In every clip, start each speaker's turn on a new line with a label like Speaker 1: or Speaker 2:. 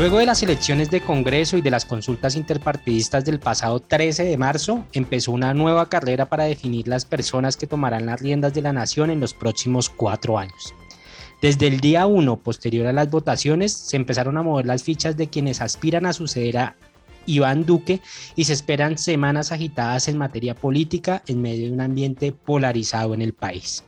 Speaker 1: Luego de las elecciones de Congreso y de las consultas interpartidistas del pasado 13 de marzo, empezó una nueva carrera para definir las personas que tomarán las riendas de la nación en los próximos cuatro años. Desde el día 1, posterior a las votaciones, se empezaron a mover las fichas de quienes aspiran a suceder a Iván Duque y se esperan semanas agitadas en materia política en medio de un ambiente polarizado en el país.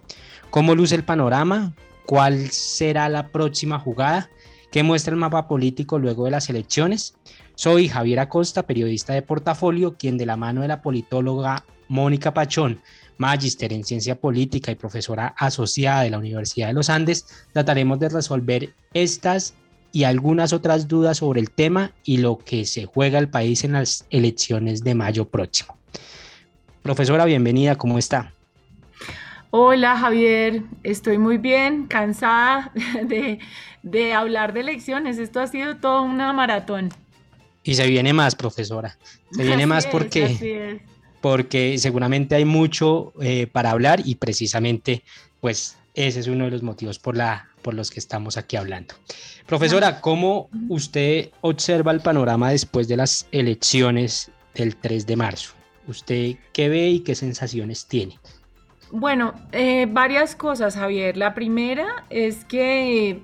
Speaker 1: ¿Cómo luce el panorama? ¿Cuál será la próxima jugada? ¿Qué muestra el mapa político luego de las elecciones? Soy Javier Acosta, periodista de portafolio, quien de la mano de la politóloga Mónica Pachón, magíster en ciencia política y profesora asociada de la Universidad de los Andes, trataremos de resolver estas y algunas otras dudas sobre el tema y lo que se juega el país en las elecciones de mayo próximo. Profesora, bienvenida, ¿cómo está?
Speaker 2: Hola Javier, estoy muy bien, cansada de, de hablar de elecciones. Esto ha sido todo una maratón.
Speaker 1: Y se viene más, profesora. Se viene más porque, porque seguramente hay mucho eh, para hablar y precisamente, pues, ese es uno de los motivos por, la, por los que estamos aquí hablando. Profesora, ¿cómo usted observa el panorama después de las elecciones del 3 de marzo? ¿Usted qué ve y qué sensaciones tiene?
Speaker 2: Bueno, eh, varias cosas, Javier. La primera es que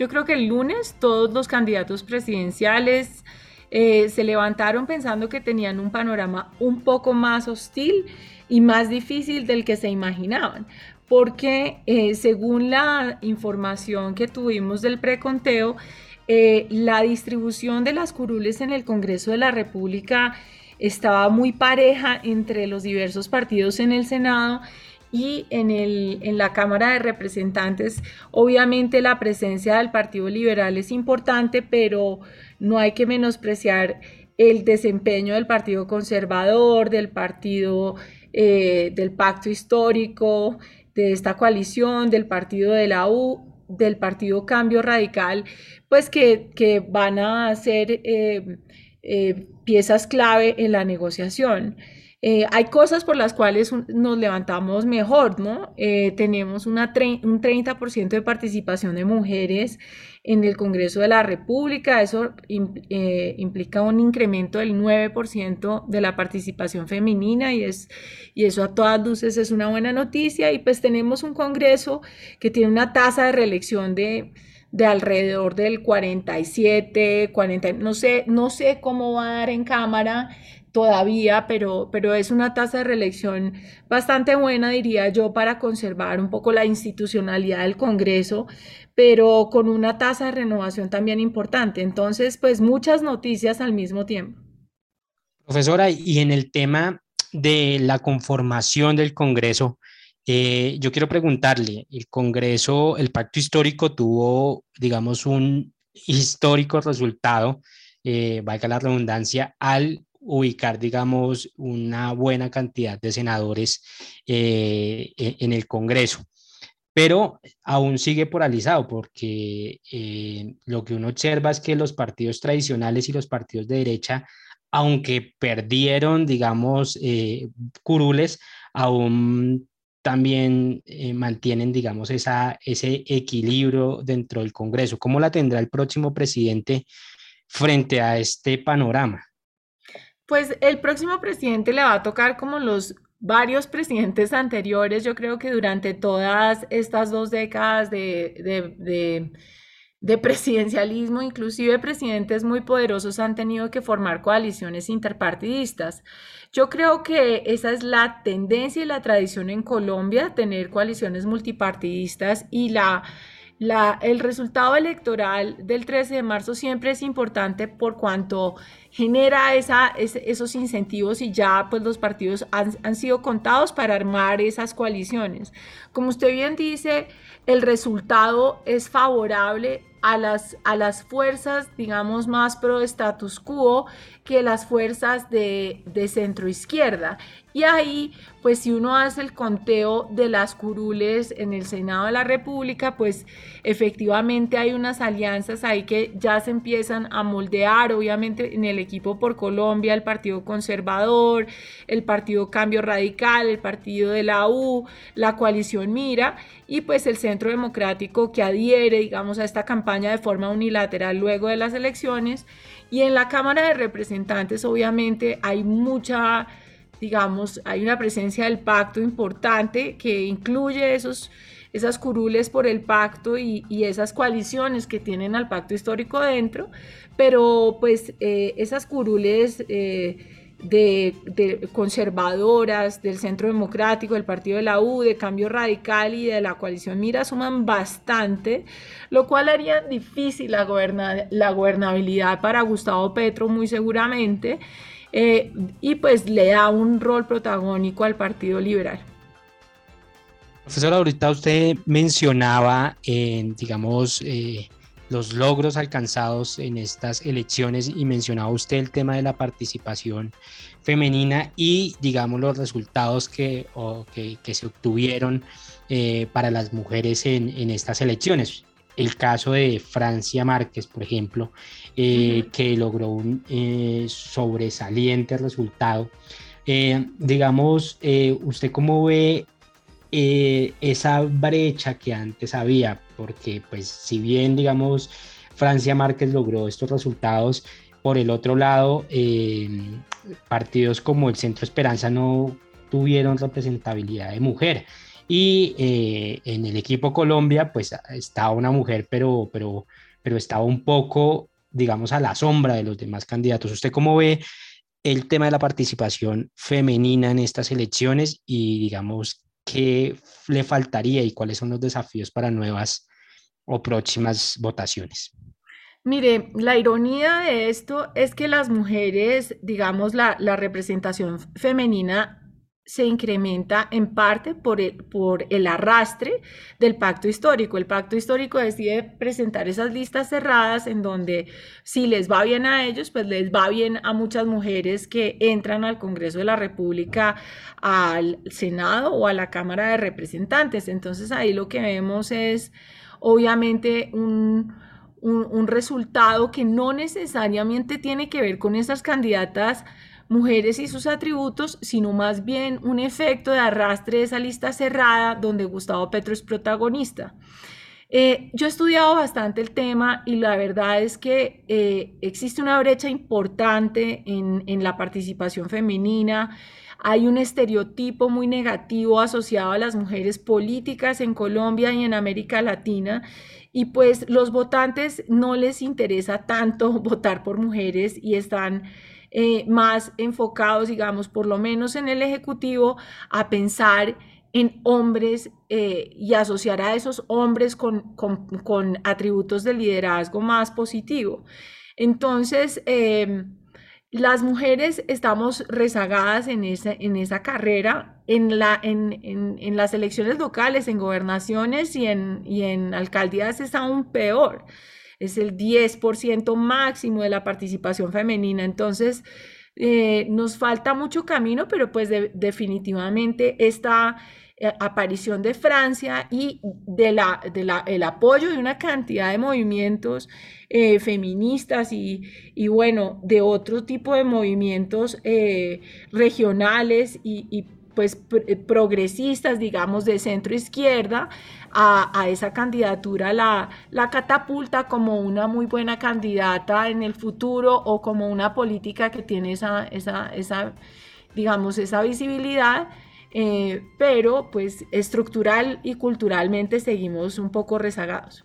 Speaker 2: yo creo que el lunes todos los candidatos presidenciales eh, se levantaron pensando que tenían un panorama un poco más hostil y más difícil del que se imaginaban, porque eh, según la información que tuvimos del preconteo, eh, la distribución de las curules en el Congreso de la República estaba muy pareja entre los diversos partidos en el Senado y en, el, en la Cámara de Representantes, obviamente la presencia del Partido Liberal es importante, pero no hay que menospreciar el desempeño del Partido Conservador, del Partido eh, del Pacto Histórico, de esta coalición, del Partido de la U, del Partido Cambio Radical, pues que, que van a ser eh, eh, piezas clave en la negociación. Eh, hay cosas por las cuales nos levantamos mejor, ¿no? Eh, tenemos una un 30% de participación de mujeres en el Congreso de la República, eso eh, implica un incremento del 9% de la participación femenina y, es, y eso a todas luces es una buena noticia y pues tenemos un Congreso que tiene una tasa de reelección de de alrededor del 47, 40, no sé, no sé cómo va a dar en cámara, todavía, pero, pero es una tasa de reelección bastante buena, diría yo, para conservar un poco la institucionalidad del Congreso, pero con una tasa de renovación también importante. Entonces, pues muchas noticias al mismo tiempo.
Speaker 1: Profesora, y en el tema de la conformación del Congreso, eh, yo quiero preguntarle, el Congreso, el pacto histórico tuvo, digamos, un histórico resultado, eh, valga la redundancia, al ubicar, digamos, una buena cantidad de senadores eh, e-, en el Congreso. Pero aún sigue polarizado porque eh, lo que uno observa es que los partidos tradicionales y los partidos de derecha, aunque perdieron, digamos, eh, curules, aún también eh, mantienen, digamos, esa, ese equilibrio dentro del Congreso. ¿Cómo la tendrá el próximo presidente frente a este panorama?
Speaker 2: Pues el próximo presidente le va a tocar como los varios presidentes anteriores, yo creo que durante todas estas dos décadas de, de, presidencialismo, inclusive presidentes muy poderosos han tenido que formar coaliciones interpartidistas. Yo creo que esa es la tendencia y la tradición en Colombia, tener coaliciones multipartidistas y la el resultado electoral del 13 de marzo siempre es importante por cuanto genera esos incentivos y ya pues los partidos han, han sido contados para armar esas coaliciones. Como usted bien dice, el resultado es favorable a las, a las fuerzas, digamos, más pro status quo que las fuerzas de, de centro izquierda. Y ahí, pues si uno hace el conteo de las curules en el Senado de la República, pues efectivamente hay unas alianzas ahí que ya se empiezan a moldear, obviamente en el equipo por Colombia, el Partido Conservador, el Partido Cambio Radical, el Partido de la U, la coalición Mira y pues el Centro Democrático que adhiere, digamos, a esta campaña de forma unilateral luego de las elecciones. Y en la Cámara de Representantes, obviamente, hay mucha digamos, hay una presencia del pacto importante que incluye esos, esas curules por el pacto y, esas coaliciones que tienen al pacto histórico dentro, pero pues eh, esas curules eh, de, conservadoras, del Centro Democrático, del Partido de la U, de Cambio Radical y de la coalición Mira suman bastante, lo cual haría difícil la, la gobernabilidad para Gustavo Petro muy seguramente. Eh, y pues le da un rol protagónico al Partido Liberal.
Speaker 1: Profesor, ahorita usted mencionaba, en, digamos, eh, los logros alcanzados en estas elecciones y mencionaba usted el tema de la participación femenina y, digamos, los resultados que, que, se obtuvieron eh, para las mujeres en, en estas elecciones el caso de Francia Márquez, por ejemplo, eh, que logró un eh, sobresaliente resultado. Digamos, ¿usted cómo ve esa brecha que antes había? Porque, pues, si bien, digamos, Francia Márquez logró estos resultados, por el otro lado, partidos como el Centro Esperanza no tuvieron representabilidad de mujer. Y eh, en el equipo Colombia, pues estaba una mujer, pero, pero, pero estaba un poco, digamos, a la sombra de los demás candidatos. ¿Usted cómo ve el tema de la participación femenina en estas elecciones y, digamos, qué le faltaría y cuáles son los desafíos para nuevas o próximas votaciones?
Speaker 2: Mire, la ironía de esto es que las mujeres, digamos, la, la representación femenina se incrementa en parte por el, por el arrastre del pacto histórico. El pacto histórico decide presentar esas listas cerradas en donde si les va bien a ellos, pues les va bien a muchas mujeres que entran al Congreso de la República, al Senado o a la Cámara de Representantes. Entonces ahí lo que vemos es obviamente un, un, resultado que no necesariamente tiene que ver con esas candidatas mujeres y sus atributos, sino más bien un efecto de arrastre de esa lista cerrada donde Gustavo Petro es protagonista. Eh, yo he estudiado bastante el tema y la verdad es que eh, existe una brecha importante en, en la participación femenina. Hay un estereotipo muy negativo asociado a las mujeres políticas en Colombia y en América Latina y pues los votantes no les interesa tanto votar por mujeres y están eh, más enfocados, digamos, por lo menos en el Ejecutivo, a pensar en hombres eh, y asociar a esos hombres con, atributos de liderazgo más positivo. Entonces, em, las mujeres estamos rezagadas en esa, en esa carrera, en, la, en, las elecciones locales, en gobernaciones y en, y en alcaldías es aún peor es el 10% máximo de la participación femenina. Entonces, eh, nos falta mucho camino, pero pues definitivamente esta eh, aparición de Francia y de la, el apoyo de una cantidad de movimientos eh, feministas y, bueno, de otro tipo de movimientos regionales y, pues progresistas, digamos, de centro izquierda, a, esa candidatura la, la catapulta como una muy buena candidata en el futuro o como una política que tiene esa, esa, esa digamos, esa visibilidad. Eh, pero pues estructural y culturalmente seguimos un poco rezagados.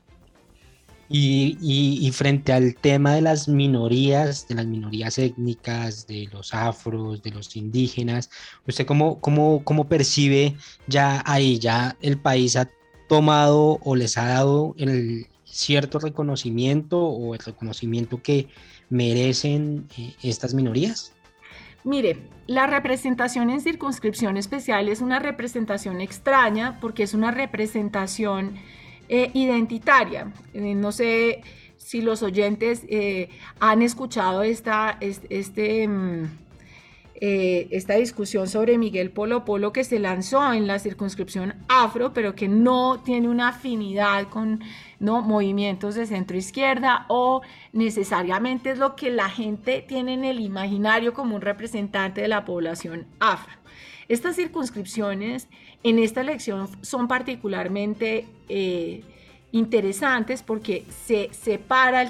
Speaker 1: Y, frente al tema de las minorías, de las minorías étnicas, de los afros, de los indígenas, ¿usted cómo, cómo, cómo percibe ya ahí, ya el país ha tomado o les ha dado el cierto reconocimiento o el reconocimiento que merecen eh, estas minorías?
Speaker 2: Mire, la representación en circunscripción especial es una representación extraña porque es una representación eh, identitaria. Eh, no sé si los oyentes eh, han escuchado esta, este, mm, esta discusión sobre Miguel Polo Polo que se lanzó en la circunscripción afro, pero que no tiene una afinidad con ¿no? movimientos de centro izquierda o necesariamente es lo que la gente tiene en el imaginario como un representante de la población afro. Estas circunscripciones en esta elección son particularmente eh, interesantes porque se separa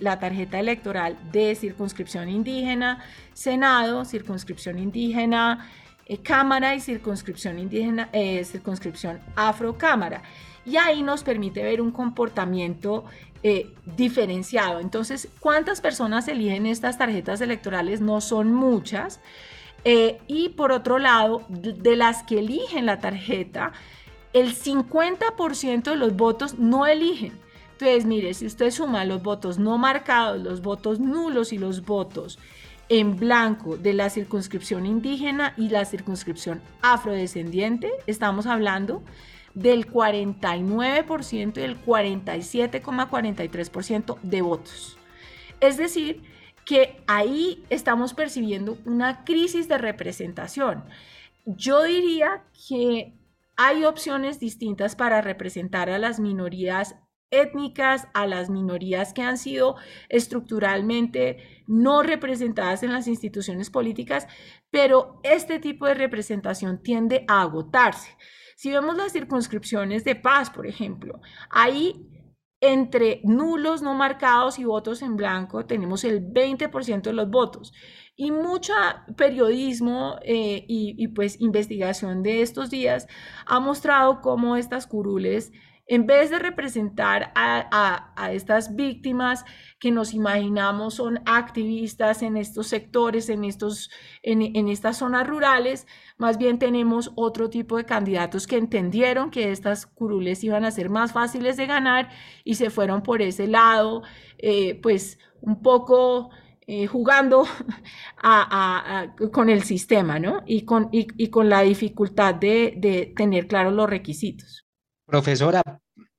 Speaker 2: la tarjeta electoral de circunscripción indígena, Senado, circunscripción indígena, eh, Cámara y circunscripción indígena, eh, circunscripción Afrocámara. Y ahí nos permite ver un comportamiento diferenciado. Entonces, ¿cuántas personas eligen estas tarjetas electorales? No son muchas. Eh, y por otro lado, de las que eligen la tarjeta, el 50% de los votos no eligen. Entonces, mire, si usted suma los votos no marcados, los votos nulos y los votos en blanco de la circunscripción indígena y la circunscripción afrodescendiente, estamos hablando del 49% y el 47,43% de votos. Es decir, que ahí estamos percibiendo una crisis de representación. Yo diría que hay opciones distintas para representar a las minorías étnicas, a las minorías que han sido estructuralmente no representadas en las instituciones políticas, pero este tipo de representación tiende a agotarse. Si vemos las circunscripciones de paz, por ejemplo, ahí entre nulos no marcados y votos en blanco tenemos el 20% de los votos. Y mucho periodismo eh, y, pues investigación de estos días ha mostrado cómo estas curules en vez de representar a, estas víctimas que nos imaginamos son activistas en estos sectores, en, estos, en, estas zonas rurales, más bien tenemos otro tipo de candidatos que entendieron que estas curules iban a ser más fáciles de ganar y se fueron por ese lado, eh, pues un poco eh, jugando con el sistema, ¿no? Y con, y, con la dificultad de, de tener claros los requisitos.
Speaker 1: Profesora,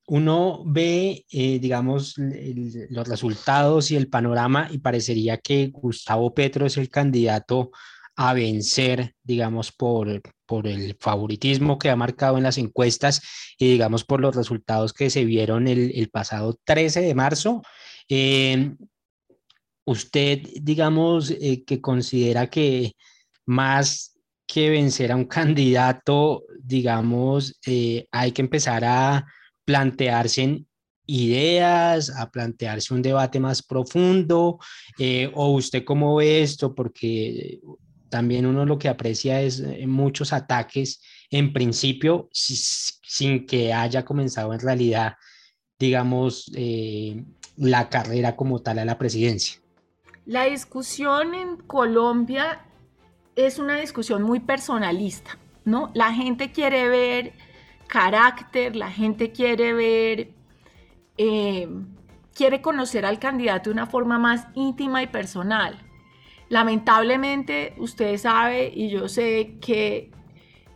Speaker 1: uno ve, eh, digamos, los resultados y el panorama y parecería que Gustavo Petro es el candidato a vencer, digamos, por, por el favoritismo que ha marcado en las encuestas y, digamos, por los resultados que se vieron el, pasado 13 de marzo. Eh, usted, digamos, eh, que considera que más que vencer a un candidato, digamos, eh, hay que empezar a plantearse ideas, a plantearse un debate más profundo, eh, o usted cómo ve esto, porque también uno lo que aprecia es eh, muchos ataques en principio sin que haya comenzado en realidad, digamos, la carrera como tal a la presidencia.
Speaker 2: La discusión en Colombia es una discusión muy personalista, ¿no? La gente quiere ver carácter, la gente quiere ver, eh, quiere conocer al candidato de una forma más íntima y personal. Lamentablemente, usted sabe y yo sé que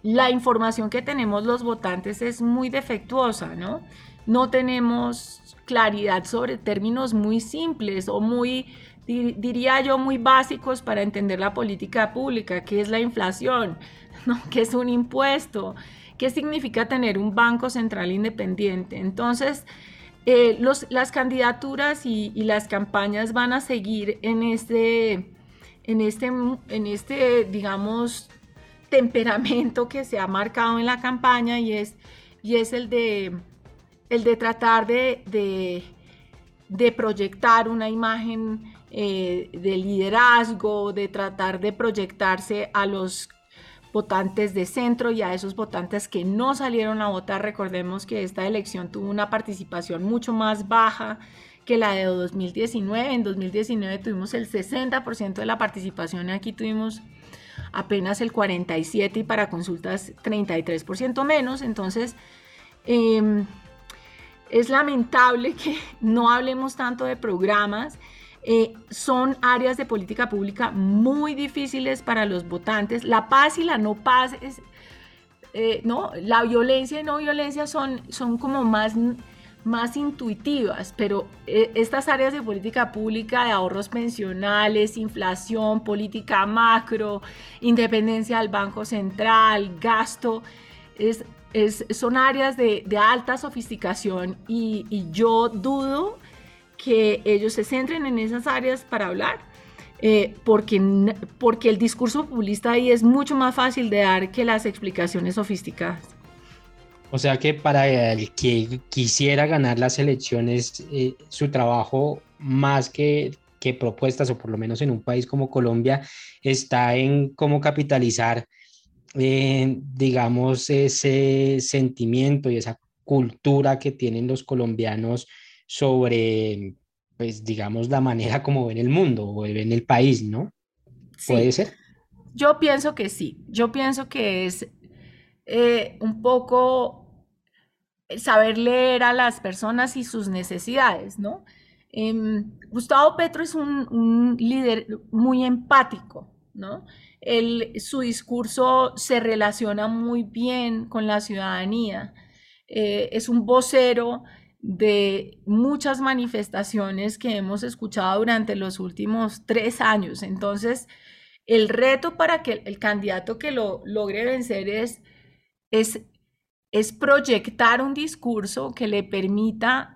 Speaker 2: la información que tenemos los votantes es muy defectuosa, ¿no? No tenemos claridad sobre términos muy simples o muy diría yo, muy básicos para entender la política pública, qué es la inflación, ¿no? qué es un impuesto, qué significa tener un banco central independiente. Entonces, eh, las candidaturas y, las campañas van a seguir en este, en este, en este digamos, temperamento que se ha marcado en la campaña y es, y es el, de, el de tratar de, de, proyectar una imagen eh, de liderazgo, de tratar de proyectarse a los votantes de centro y a esos votantes que no salieron a votar. Recordemos que esta elección tuvo una participación mucho más baja que la de 2019. En 2019 tuvimos el 60% de la participación, aquí tuvimos apenas el 47% y para consultas 33% menos. Entonces, em, es lamentable que no hablemos tanto de programas. Eh, son áreas de política pública muy difíciles para los votantes. La paz y la no paz, es, eh, no, la violencia y no violencia son, son como más más intuitivas, pero eh, estas áreas de política pública, de ahorros pensionales, inflación, política macro, independencia del Banco Central, gasto, es, son áreas de, alta sofisticación y, yo dudo que ellos se centren en esas áreas para hablar. Eh, porque, porque el discurso populista ahí es mucho más fácil de dar que las explicaciones sofisticadas.
Speaker 1: O sea que para el que quisiera ganar las elecciones, eh, su trabajo más que, que, propuestas, o por lo menos en un país como Colombia, está en cómo capitalizar, eh, digamos, ese sentimiento y esa cultura que tienen los colombianos sobre, pues, digamos, la manera como ven el mundo o ven el país, ¿no? ¿Puede ser?
Speaker 2: Yo pienso que sí. Yo pienso que es eh, un poco saber leer a las personas y sus necesidades, ¿no? Em, Gustavo Petro es un, líder muy empático, ¿no? su discurso se relaciona muy bien con la ciudadanía. Eh, es un vocero de muchas manifestaciones que hemos escuchado durante los últimos tres años. Entonces, el reto para que el candidato que lo logre vencer es es, es proyectar un discurso que le permita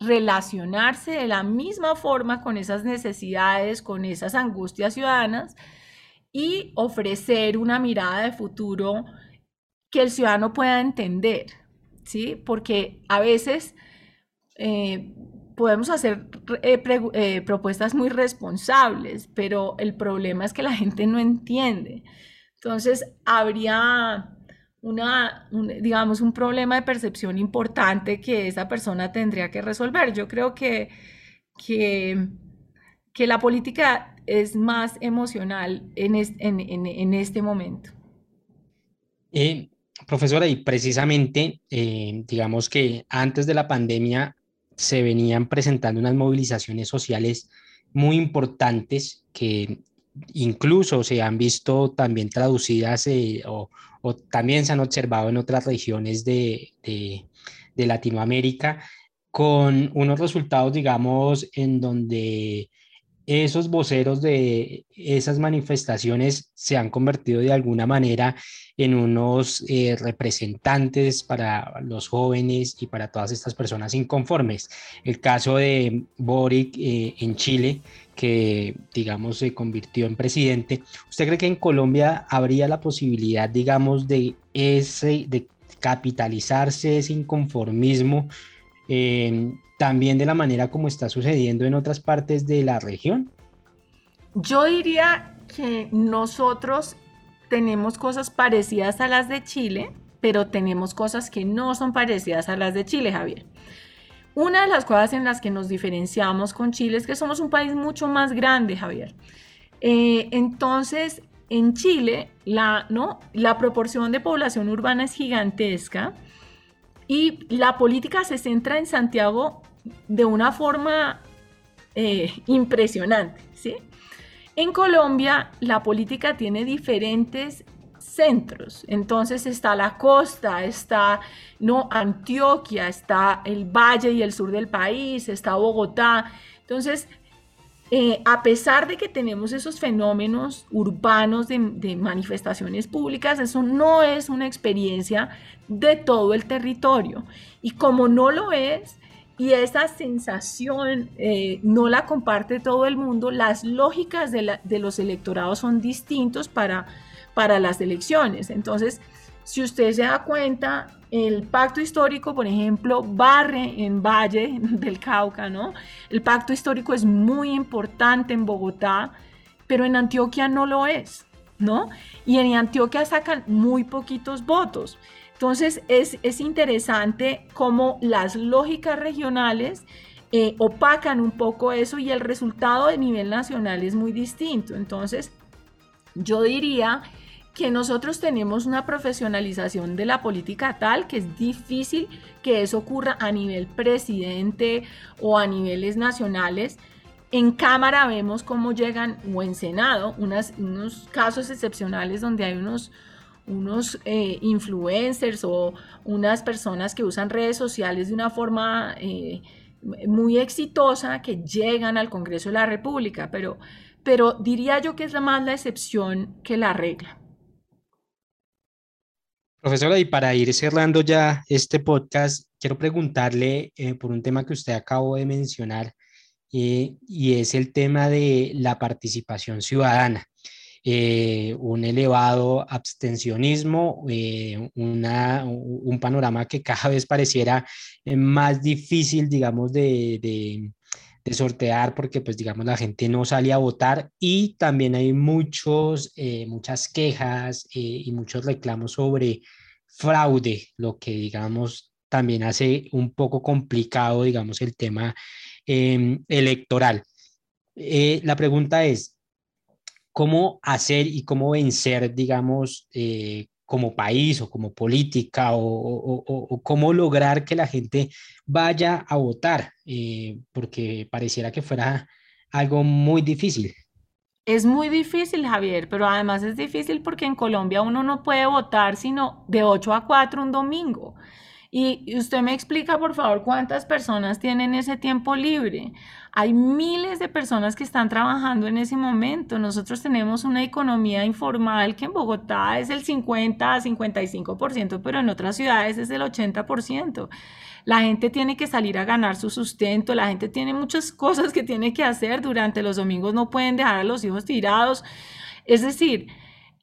Speaker 2: relacionarse de la misma forma con esas necesidades, con esas angustias ciudadanas y ofrecer una mirada de futuro que el ciudadano pueda entender, ¿sí? Porque a veces eh, podemos hacer eh, eh, propuestas muy responsables, pero el problema es que la gente no entiende. Entonces, habría una, digamos, un problema de percepción importante que esa persona tendría que resolver. Yo creo que, que, que la política es más emocional en, en, este momento.
Speaker 1: Profesora, y precisamente, digamos que antes de la pandemia se venían presentando unas movilizaciones sociales muy importantes que incluso se han visto también traducidas eh, o, también se han observado en otras regiones de, de, Latinoamérica con unos resultados, digamos, en donde esos voceros de esas manifestaciones se han convertido de alguna manera en unos eh, representantes para los jóvenes y para todas estas personas inconformes. El caso de Boric eh, en Chile, que digamos se convirtió en presidente. ¿Usted cree que en Colombia habría la posibilidad, digamos, de ese, de capitalizarse ese inconformismo? Eh, también de la manera como está sucediendo en otras partes de la región?
Speaker 2: Yo diría que nosotros tenemos cosas parecidas a las de Chile, pero tenemos cosas que no son parecidas a las de Chile, Javier. Una de las cosas en las que nos diferenciamos con Chile es que somos un país mucho más grande, Javier. Eh, entonces, en Chile, la, ¿no? la proporción de población urbana es gigantesca y la política se centra en Santiago de una forma eh, impresionante. ¿sí? En Colombia, la política tiene diferentes centros. Entonces está la costa, está no Antioquia, está el valle y el sur del país, está Bogotá. Entonces, eh, a pesar de que tenemos esos fenómenos urbanos de, manifestaciones públicas, eso no es una experiencia de todo el territorio. Y como no lo es, y esa sensación eh, no la comparte todo el mundo, las lógicas de, los electorados son distintos para, para las elecciones. Entonces, si usted se da cuenta, el pacto histórico, por ejemplo, barre en Valle del Cauca, ¿no? El pacto histórico es muy importante en Bogotá, pero en Antioquia no lo es, ¿no? Y en Antioquia sacan muy poquitos votos. Entonces es, interesante cómo las lógicas regionales eh, opacan un poco eso y el resultado de nivel nacional es muy distinto. Entonces yo diría que nosotros tenemos una profesionalización de la política tal que es difícil que eso ocurra a nivel presidente o a niveles nacionales. En Cámara vemos cómo llegan, o en Senado, unos casos excepcionales donde hay unos, unos eh, influencers o unas personas que usan redes sociales de una forma eh, muy exitosa que llegan al Congreso de la República, pero, pero diría yo que es más la excepción que la regla.
Speaker 1: Profesora, y para ir cerrando ya este podcast, quiero preguntarle eh, por un tema que usted acabó de mencionar, y es el tema de la participación ciudadana. Eh, un elevado abstencionismo, eh, un panorama que cada vez pareciera eh, más difícil, digamos, de, sortear porque, pues, digamos, la gente no sale a votar y también hay muchos, muchas quejas y muchos reclamos sobre fraude, lo que, digamos, también hace un poco complicado, digamos, el tema em, electoral. la pregunta es, cómo hacer y cómo vencer, digamos, eh, como país o como política o, cómo lograr que la gente vaya a votar, eh, porque pareciera que fuera algo muy difícil.
Speaker 2: Es muy difícil, Javier, pero además es difícil porque en Colombia uno no puede votar sino de 8 a 4 un domingo. Y usted me explica, por favor, cuántas personas tienen ese tiempo libre. Hay miles de personas que están trabajando en ese momento. Nosotros tenemos una economía informal que en Bogotá es el 50 a 55%, pero en otras ciudades es el 80%. La gente tiene que salir a ganar su sustento, la gente tiene muchas cosas que tiene que hacer durante los domingos, no pueden dejar a los hijos tirados. Es decir,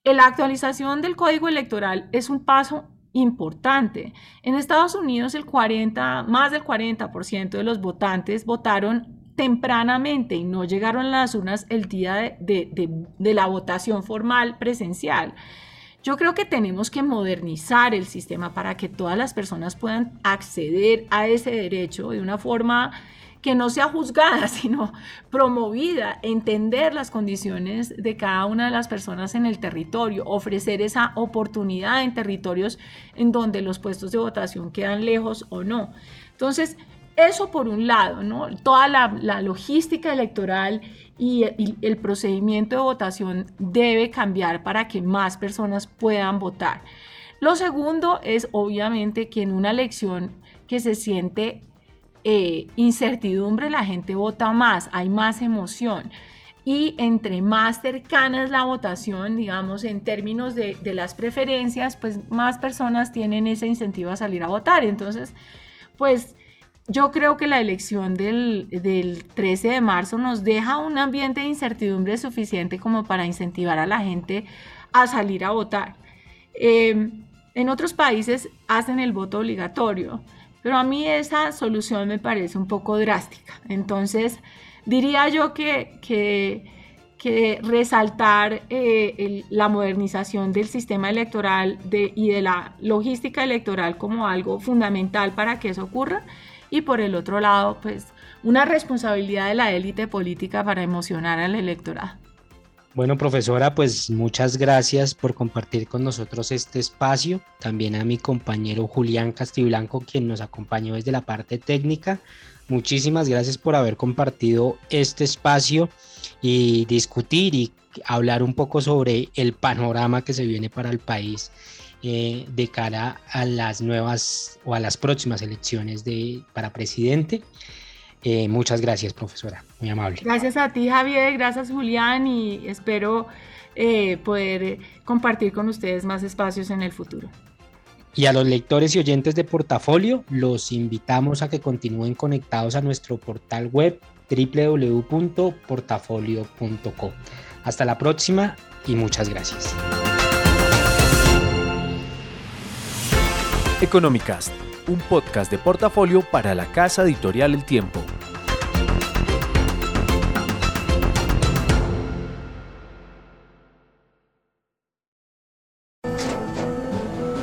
Speaker 2: la actualización del código electoral es un paso importante. En Estados Unidos el 40, más del 40% de los votantes votaron tempranamente y no llegaron a las urnas el día de, la votación formal presencial. Yo creo que tenemos que modernizar el sistema para que todas las personas puedan acceder a ese derecho de una forma que no sea juzgada, sino promovida, entender las condiciones de cada una de las personas en el territorio, ofrecer esa oportunidad en territorios en donde los puestos de votación quedan lejos o no. Entonces, eso por un lado, ¿no? Toda la, logística electoral y, y el procedimiento de votación debe cambiar para que más personas puedan votar. Lo segundo es obviamente que en una elección que se siente eh, incertidumbre, la gente vota más, hay más emoción. Y entre más cercana es la votación, digamos, en términos de, las preferencias, pues más personas tienen ese incentivo a salir a votar. Entonces, pues yo creo que la elección del, 13 de marzo nos deja un ambiente de incertidumbre suficiente como para incentivar a la gente a salir a votar. Eh, en otros países hacen el voto obligatorio. Pero a mí esa solución me parece un poco drástica. Entonces, diría yo que, que, resaltar eh, la modernización del sistema electoral y de la logística electoral como algo fundamental para que eso ocurra. Y por el otro lado, pues una responsabilidad de la élite política para emocionar al electorado.
Speaker 1: Bueno, profesora, pues muchas gracias por compartir con nosotros este espacio. También a mi compañero Julián Castiblanco, quien nos acompañó desde la parte técnica. Muchísimas gracias por haber compartido este espacio y discutir y hablar un poco sobre el panorama que se viene para el país eh, de cara a las nuevas o a las próximas elecciones de, para presidente. Eh, muchas gracias, profesora. Muy amable.
Speaker 2: Gracias a ti, Javier. Gracias, Julián. Y espero eh, poder compartir con ustedes más espacios en el futuro.
Speaker 1: Y a los lectores y oyentes de portafolio, los invitamos a que continúen conectados a nuestro portal web www.portafolio.co. Hasta la próxima y muchas gracias.
Speaker 3: Economicast, un podcast de portafolio para la casa editorial El Tiempo.